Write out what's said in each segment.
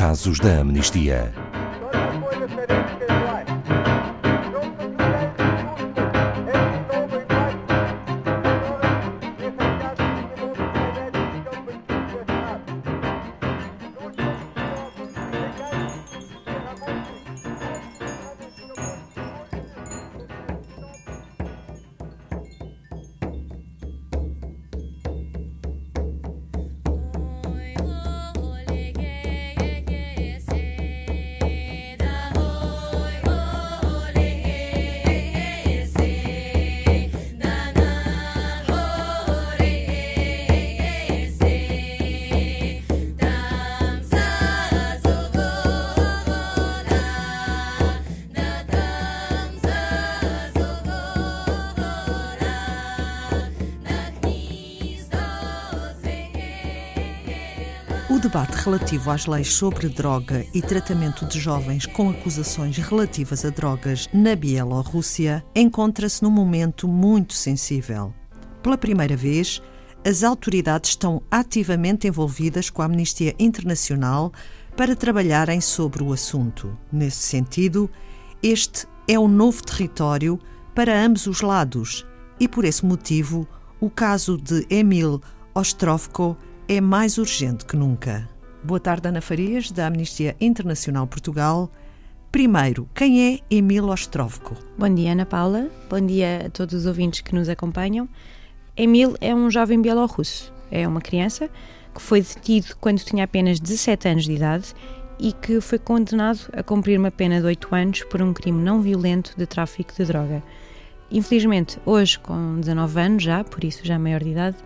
casos da amnistia. Debate relativo às leis sobre droga e tratamento de jovens com acusações relativas a drogas na Bielorrússia encontra-se num momento muito sensível. Pela primeira vez, as autoridades estão ativamente envolvidas com a Amnistia Internacional para trabalharem sobre o assunto. Nesse sentido, este é um novo território para ambos os lados e, por esse motivo, o caso de Emil Ostrovko é mais urgente que nunca. Boa tarde, Ana Farias, da Amnistia Internacional Portugal. Primeiro, quem é Emil Ostrovko? Bom dia, Ana Paula. Bom dia a todos os ouvintes que nos acompanham. Emil é um jovem bielorrusso. É uma criança que foi detido quando tinha apenas 17 anos de idade e que foi condenado a cumprir uma pena de 8 anos por um crime não violento de tráfico de droga. Infelizmente, hoje, com 19 anos já, por isso já maior de idade,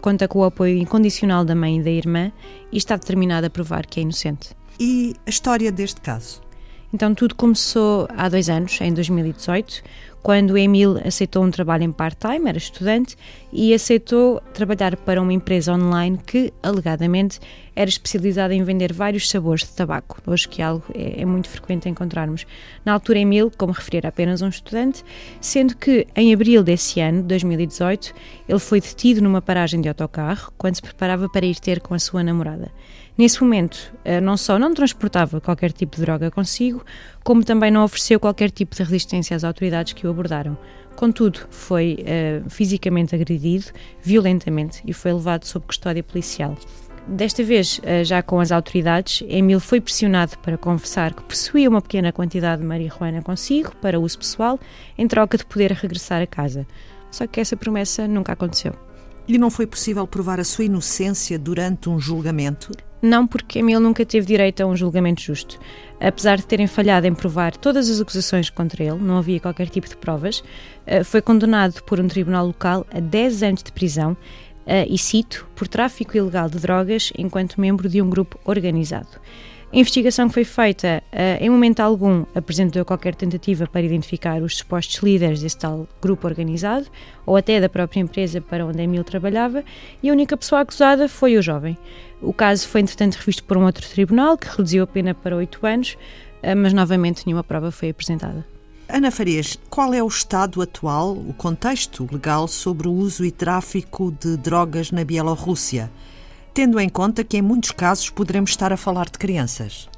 conta com o apoio incondicional da mãe e da irmã e está determinada a provar que é inocente. E a história deste caso? Então, tudo começou há dois anos, em 2018, quando Emil aceitou um trabalho em part-time, era estudante, e aceitou trabalhar para uma empresa online que, alegadamente, era especializada em vender vários sabores de tabaco, hoje que é algo é, é muito frequente encontrarmos. Na altura, Emil, como referi, era apenas um estudante, sendo que, em abril desse ano, 2018, ele foi detido numa paragem de autocarro quando se preparava para ir ter com a sua namorada. Nesse momento, eh, não só não transportava qualquer tipo de droga consigo, como também não ofereceu qualquer tipo de resistência às autoridades que o abordaram. Contudo, foi uh, fisicamente agredido, violentamente, e foi levado sob custódia policial. Desta vez, uh, já com as autoridades, Emil foi pressionado para confessar que possuía uma pequena quantidade de marihuana consigo para uso pessoal, em troca de poder regressar a casa. Só que essa promessa nunca aconteceu. E não foi possível provar a sua inocência durante um julgamento? Não, porque Emil nunca teve direito a um julgamento justo. Apesar de terem falhado em provar todas as acusações contra ele, não havia qualquer tipo de provas, eh, foi condenado por um tribunal local a 10 anos de prisão eh, e, cito, por tráfico ilegal de drogas enquanto membro de um grupo organizado. A investigação que foi feita, uh, em momento algum, apresentou qualquer tentativa para identificar os supostos líderes desse tal grupo organizado, ou até da própria empresa para onde Emil trabalhava, e a única pessoa acusada foi o jovem. O caso foi, entretanto, revisto por um outro tribunal, que reduziu a pena para oito anos, uh, mas novamente nenhuma prova foi apresentada. Ana Farias, qual é o estado atual, o contexto legal sobre o uso e tráfico de drogas na Bielorrússia? Tendo em conta que em muitos casos poderemos estar a falar de crianças.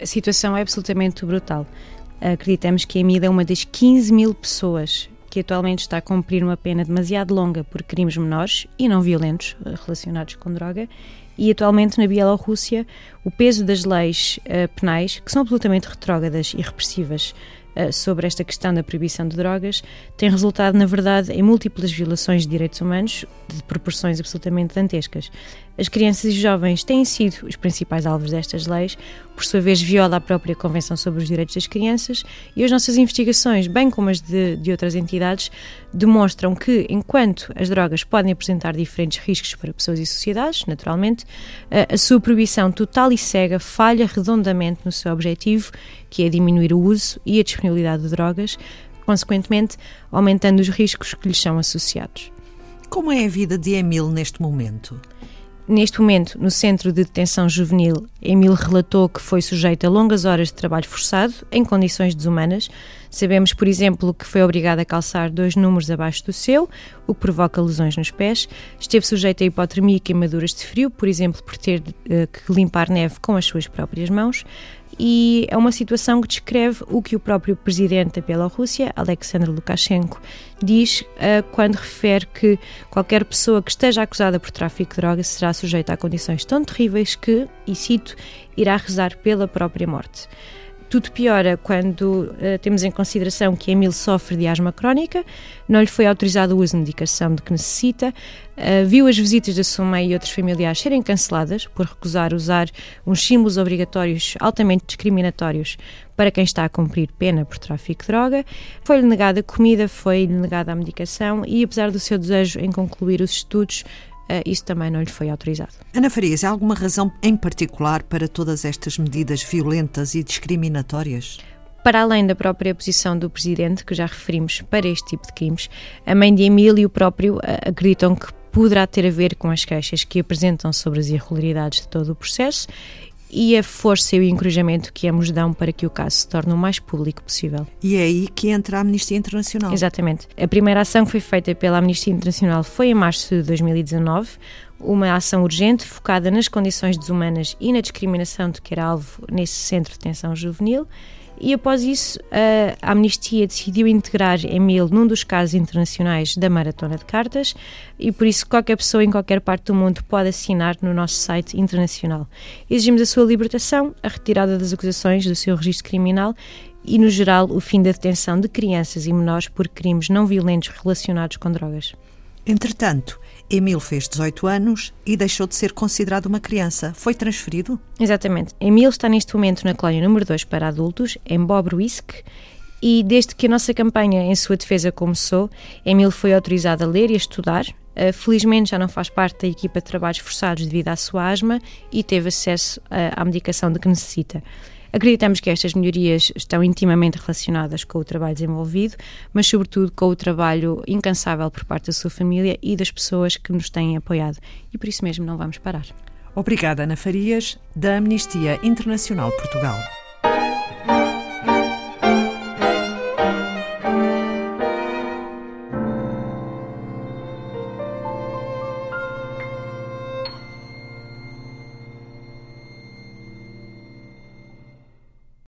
A situação é absolutamente brutal. Acreditamos que a Emília é uma das 15 mil pessoas que atualmente está a cumprir uma pena demasiado longa por crimes menores e não violentos eh, relacionados com droga. E atualmente na Bielorrússia, o peso das leis uh, penais, que são absolutamente retrógradas e repressivas sobre esta questão da proibição de drogas, tem resultado, na verdade, em múltiplas violações de direitos humanos de proporções absolutamente dantescas. As crianças e jovens têm sido os principais alvos destas leis, por sua vez viola a própria Convenção sobre os Direitos das Crianças e as nossas investigações, bem como as de, de outras entidades, demonstram que, enquanto as drogas podem apresentar diferentes riscos para pessoas e sociedades, naturalmente, a, a sua proibição total e cega falha redondamente no seu objetivo, que é diminuir o uso e a disponibilidade de drogas, consequentemente aumentando os riscos que lhes são associados. Como é a vida de Emil neste momento? Neste momento, no Centro de Detenção Juvenil, Emil relatou que foi sujeito a longas horas de trabalho forçado, em condições desumanas. Sabemos, por exemplo, que foi obrigado a calçar dois números abaixo do seu, o que provoca lesões nos pés. Esteve sujeito a hipotermia e queimaduras de frio, por exemplo, por ter uh, que limpar neve com as suas próprias mãos e é uma situação que descreve o que o próprio presidente da Bielorrússia, Alexander Lukashenko, diz uh, quando refere que qualquer pessoa que esteja acusada por tráfico de drogas será sujeita a condições tão terríveis que, e cito, irá rezar pela própria morte. Tudo piora quando uh, temos em consideração que Emil sofre de asma crónica, não lhe foi autorizado o uso de medicação de que necessita, uh, viu as visitas da sua mãe e outros familiares serem canceladas por recusar usar uns símbolos obrigatórios altamente discriminatórios para quem está a cumprir pena por tráfico de droga, foi-lhe negada comida, foi-lhe negada a medicação e, apesar do seu desejo em concluir os estudos, isso também não lhe foi autorizado. Ana Farias, há alguma razão em particular para todas estas medidas violentas e discriminatórias? Para além da própria posição do Presidente, que já referimos para este tipo de crimes, a mãe de Emílio e o próprio uh, acreditam que poderá ter a ver com as queixas que apresentam sobre as irregularidades de todo o processo e a força e o encorajamento que ambos dão para que o caso se torne o mais público possível. E é aí que entra a Amnistia Internacional. Exatamente. A primeira ação que foi feita pela Amnistia Internacional foi em março de 2019, uma ação urgente focada nas condições desumanas e na discriminação de que era alvo nesse centro de detenção juvenil e após isso a Amnistia decidiu integrar Emil num dos casos internacionais da Maratona de Cartas e por isso qualquer pessoa em qualquer parte do mundo pode assinar no nosso site internacional. Exigimos a sua libertação, a retirada das acusações do seu registro criminal e, no geral, o fim da detenção de crianças e menores por crimes não violentos relacionados com drogas. Entretanto, Emil fez 18 anos e deixou de ser considerado uma criança. Foi transferido? Exatamente. Emil está neste momento na colónia número 2 para adultos, em Bobruisk, e desde que a nossa campanha em sua defesa começou, Emil foi autorizado a ler e a estudar. Uh, felizmente já não faz parte da equipa de trabalhos forçados devido à sua asma e teve acesso uh, à medicação de que necessita. Acreditamos que estas melhorias estão intimamente relacionadas com o trabalho desenvolvido, mas sobretudo com o trabalho incansável por parte da sua família e das pessoas que nos têm apoiado. E por isso mesmo não vamos parar. Obrigada, Ana Farias, da Amnistia Internacional Portugal.